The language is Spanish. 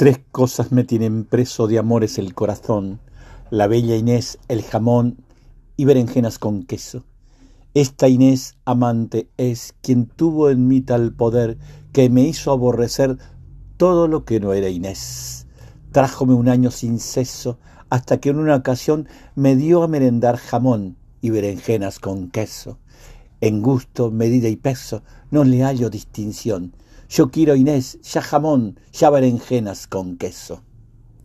Tres cosas me tienen preso de amores el corazón, la bella Inés, el jamón y berenjenas con queso. Esta Inés amante es quien tuvo en mí tal poder que me hizo aborrecer todo lo que no era Inés. Trájome un año sin ceso hasta que en una ocasión me dio a merendar jamón y berenjenas con queso. En gusto, medida y peso no le hallo distinción yo quiero Inés, ya jamón, ya berenjenas con queso.